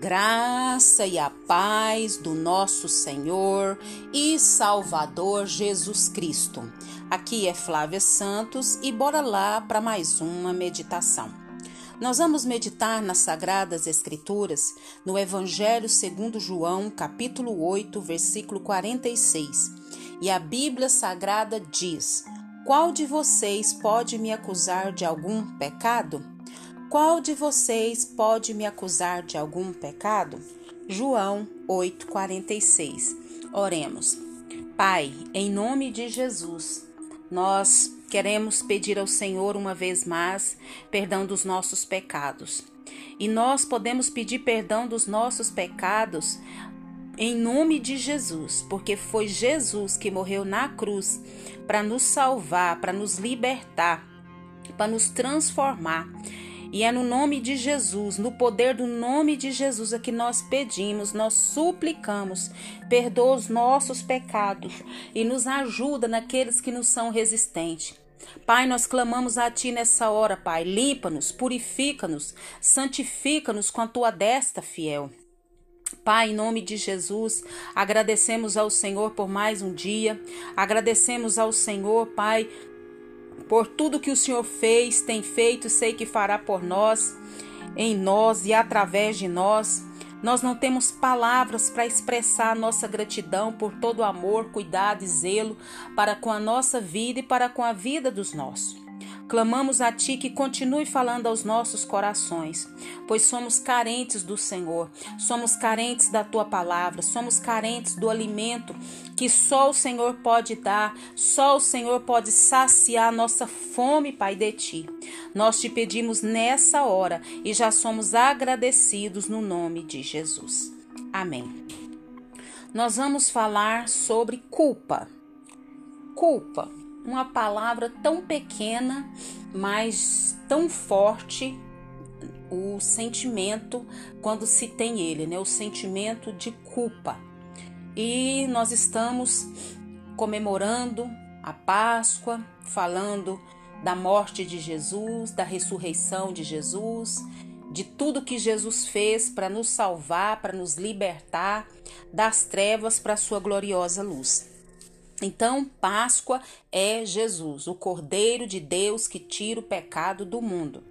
graça e a paz do nosso Senhor e Salvador Jesus Cristo. Aqui é Flávia Santos e bora lá para mais uma meditação. Nós vamos meditar nas Sagradas Escrituras, no Evangelho segundo João, capítulo 8, versículo 46. E a Bíblia Sagrada diz: Qual de vocês pode me acusar de algum pecado? Qual de vocês pode me acusar de algum pecado? João 8:46. Oremos. Pai, em nome de Jesus, nós queremos pedir ao Senhor uma vez mais perdão dos nossos pecados. E nós podemos pedir perdão dos nossos pecados em nome de Jesus, porque foi Jesus que morreu na cruz para nos salvar, para nos libertar, para nos transformar. E é no nome de Jesus, no poder do nome de Jesus, é que nós pedimos, nós suplicamos, perdoa os nossos pecados e nos ajuda naqueles que nos são resistentes. Pai, nós clamamos a Ti nessa hora, Pai. Limpa-nos, purifica-nos, santifica-nos com a Tua desta fiel. Pai, em nome de Jesus, agradecemos ao Senhor por mais um dia, agradecemos ao Senhor, Pai, por tudo que o Senhor fez, tem feito, sei que fará por nós, em nós e através de nós. Nós não temos palavras para expressar nossa gratidão por todo o amor, cuidado e zelo para com a nossa vida e para com a vida dos nossos. Clamamos a Ti que continue falando aos nossos corações, pois somos carentes do Senhor, somos carentes da Tua palavra, somos carentes do alimento que só o Senhor pode dar, só o Senhor pode saciar nossa fome, Pai, de Ti. Nós te pedimos nessa hora e já somos agradecidos no nome de Jesus. Amém. Nós vamos falar sobre culpa. Culpa uma palavra tão pequena, mas tão forte o sentimento quando se tem ele, né? O sentimento de culpa. E nós estamos comemorando a Páscoa, falando da morte de Jesus, da ressurreição de Jesus, de tudo que Jesus fez para nos salvar, para nos libertar das trevas para a sua gloriosa luz. Então, Páscoa é Jesus, o Cordeiro de Deus que tira o pecado do mundo.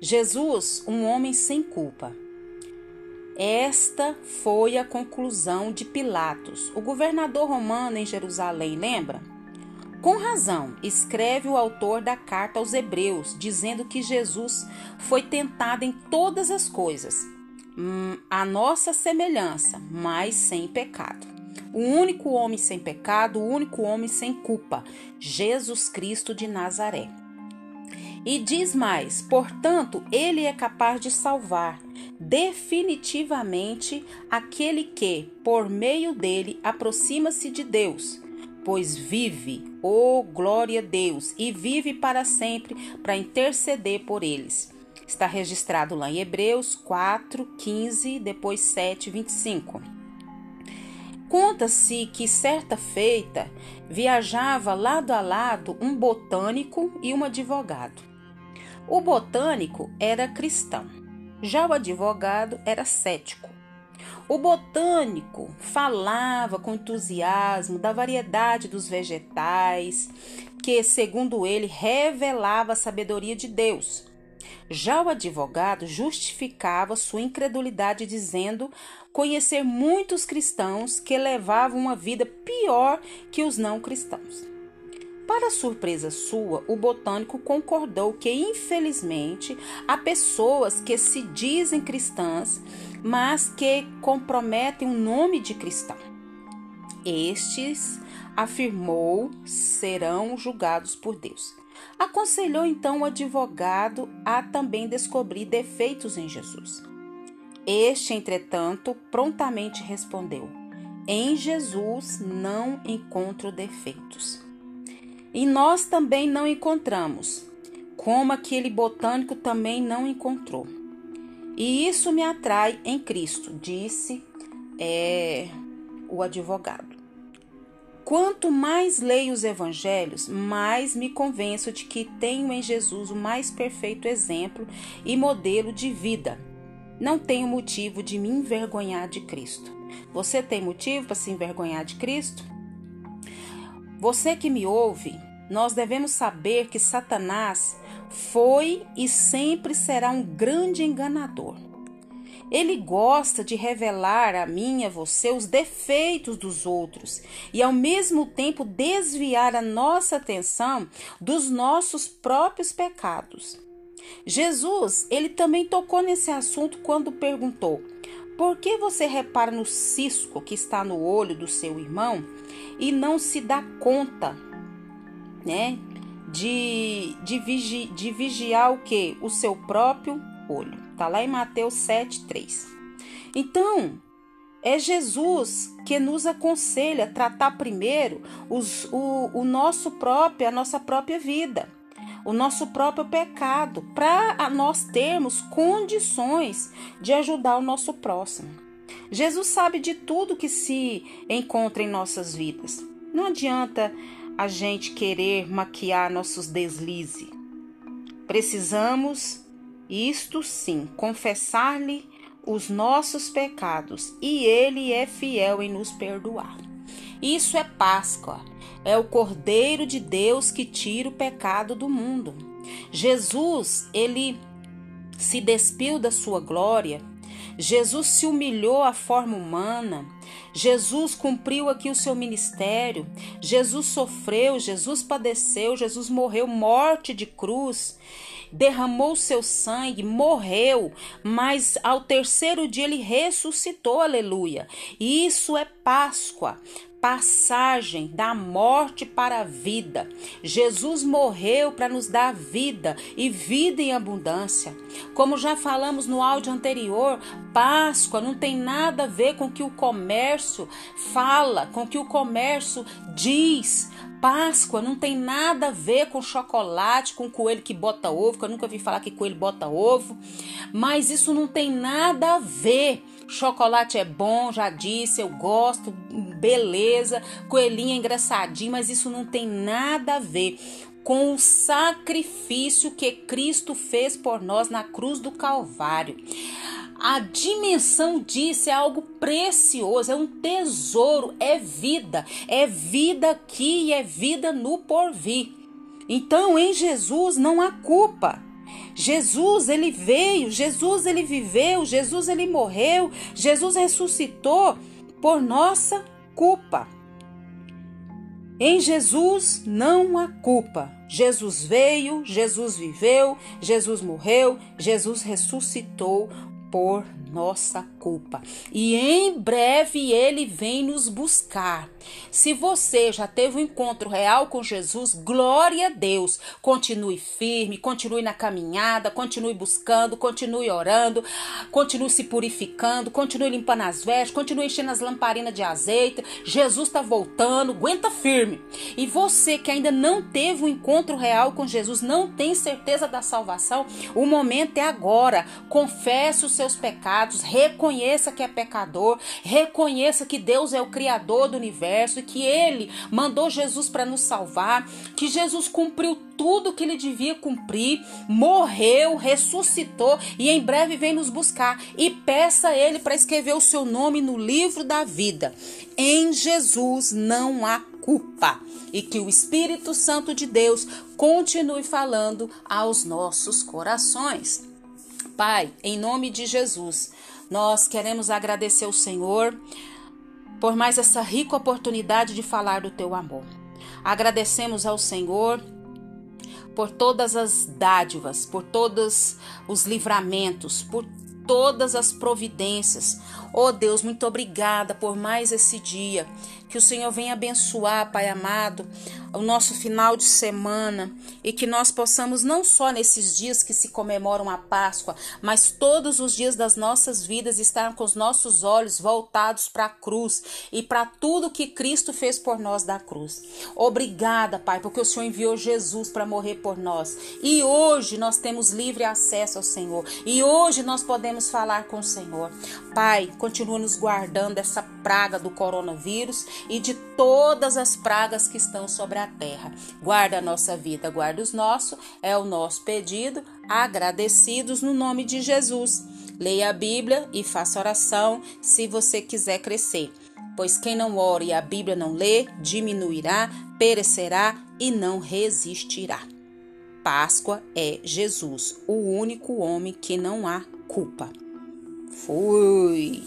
Jesus, um homem sem culpa. Esta foi a conclusão de Pilatos, o governador romano em Jerusalém, lembra? Com razão, escreve o autor da carta aos Hebreus, dizendo que Jesus foi tentado em todas as coisas, hum, a nossa semelhança, mas sem pecado o único homem sem pecado, o único homem sem culpa, Jesus Cristo de Nazaré. E diz mais: portanto, ele é capaz de salvar definitivamente aquele que, por meio dele, aproxima-se de Deus, pois vive, oh glória a Deus, e vive para sempre para interceder por eles. Está registrado lá em Hebreus 4, 15, depois 7, 25. Conta-se que certa feita viajava lado a lado um botânico e um advogado. O botânico era cristão, já o advogado era cético. O botânico falava com entusiasmo da variedade dos vegetais, que, segundo ele, revelava a sabedoria de Deus. Já o advogado justificava sua incredulidade dizendo conhecer muitos cristãos que levavam uma vida pior que os não cristãos. Para surpresa sua, o botânico concordou que, infelizmente, há pessoas que se dizem cristãs, mas que comprometem o nome de cristão. Estes, afirmou, serão julgados por Deus. Aconselhou então o advogado a também descobrir defeitos em Jesus. Este, entretanto, prontamente respondeu: Em Jesus não encontro defeitos. E nós também não encontramos, como aquele botânico também não encontrou. E isso me atrai em Cristo, disse é, o advogado. Quanto mais leio os evangelhos, mais me convenço de que tenho em Jesus o mais perfeito exemplo e modelo de vida não tenho motivo de me envergonhar de Cristo. Você tem motivo para se envergonhar de Cristo? Você que me ouve, nós devemos saber que Satanás foi e sempre será um grande enganador. Ele gosta de revelar a mim e a você os defeitos dos outros e, ao mesmo tempo, desviar a nossa atenção dos nossos próprios pecados. Jesus, ele também tocou nesse assunto quando perguntou: Por que você repara no cisco que está no olho do seu irmão e não se dá conta, né, de, de, vigi, de vigiar o que? O seu próprio olho. Está lá em Mateus 7, 3. Então, é Jesus que nos aconselha a tratar primeiro os, o, o nosso próprio, a nossa própria vida, o nosso próprio pecado, para nós termos condições de ajudar o nosso próximo. Jesus sabe de tudo que se encontra em nossas vidas. Não adianta a gente querer maquiar nossos deslizes. Precisamos isto sim, confessar-lhe os nossos pecados, e ele é fiel em nos perdoar. Isso é Páscoa, é o Cordeiro de Deus que tira o pecado do mundo. Jesus, ele se despiu da sua glória, Jesus se humilhou à forma humana, Jesus cumpriu aqui o seu ministério, Jesus sofreu, Jesus padeceu, Jesus morreu morte de cruz derramou seu sangue, morreu, mas ao terceiro dia ele ressuscitou, aleluia. Isso é Páscoa passagem da morte para a vida. Jesus morreu para nos dar vida e vida em abundância. Como já falamos no áudio anterior, Páscoa não tem nada a ver com o que o comércio fala, com o que o comércio diz. Páscoa não tem nada a ver com chocolate, com coelho que bota ovo, que eu nunca vi falar que coelho bota ovo, mas isso não tem nada a ver. Chocolate é bom, já disse, eu gosto, beleza, coelhinho é engraçadinho, mas isso não tem nada a ver com o sacrifício que Cristo fez por nós na cruz do Calvário. A dimensão disso é algo precioso, é um tesouro, é vida, é vida aqui e é vida no porvir. Então, em Jesus não há culpa. Jesus, ele veio, Jesus, ele viveu, Jesus, ele morreu, Jesus ressuscitou por nossa culpa. Em Jesus não há culpa. Jesus veio, Jesus viveu, Jesus morreu, Jesus ressuscitou por nossa culpa. E em breve ele vem nos buscar. Se você já teve um encontro real com Jesus, glória a Deus. Continue firme, continue na caminhada, continue buscando, continue orando, continue se purificando, continue limpando as vestes, continue enchendo as lamparinas de azeite. Jesus está voltando, aguenta firme. E você que ainda não teve um encontro real com Jesus, não tem certeza da salvação, o momento é agora. Confesse os seus pecados, reconheça que é pecador, reconheça que Deus é o Criador do universo e que Ele mandou Jesus para nos salvar, que Jesus cumpriu tudo que ele devia cumprir, morreu, ressuscitou e em breve vem nos buscar. E peça a Ele para escrever o seu nome no livro da vida. Em Jesus não há culpa e que o Espírito Santo de Deus continue falando aos nossos corações. Pai, em nome de Jesus, nós queremos agradecer ao Senhor por mais essa rica oportunidade de falar do teu amor. Agradecemos ao Senhor por todas as dádivas, por todos os livramentos, por todas as providências. Oh Deus, muito obrigada por mais esse dia. Que o Senhor venha abençoar, Pai amado, o nosso final de semana e que nós possamos, não só nesses dias que se comemoram a Páscoa, mas todos os dias das nossas vidas, estar com os nossos olhos voltados para a cruz e para tudo que Cristo fez por nós da cruz. Obrigada, Pai, porque o Senhor enviou Jesus para morrer por nós e hoje nós temos livre acesso ao Senhor e hoje nós podemos falar com o Senhor. Pai, continua nos guardando dessa praga do coronavírus e de todas as pragas que estão sobre a terra. Guarda a nossa vida, guarda os nossos, é o nosso pedido, agradecidos no nome de Jesus. Leia a Bíblia e faça oração se você quiser crescer. Pois quem não ora e a Bíblia não lê, diminuirá, perecerá e não resistirá. Páscoa é Jesus, o único homem que não há culpa. Fui.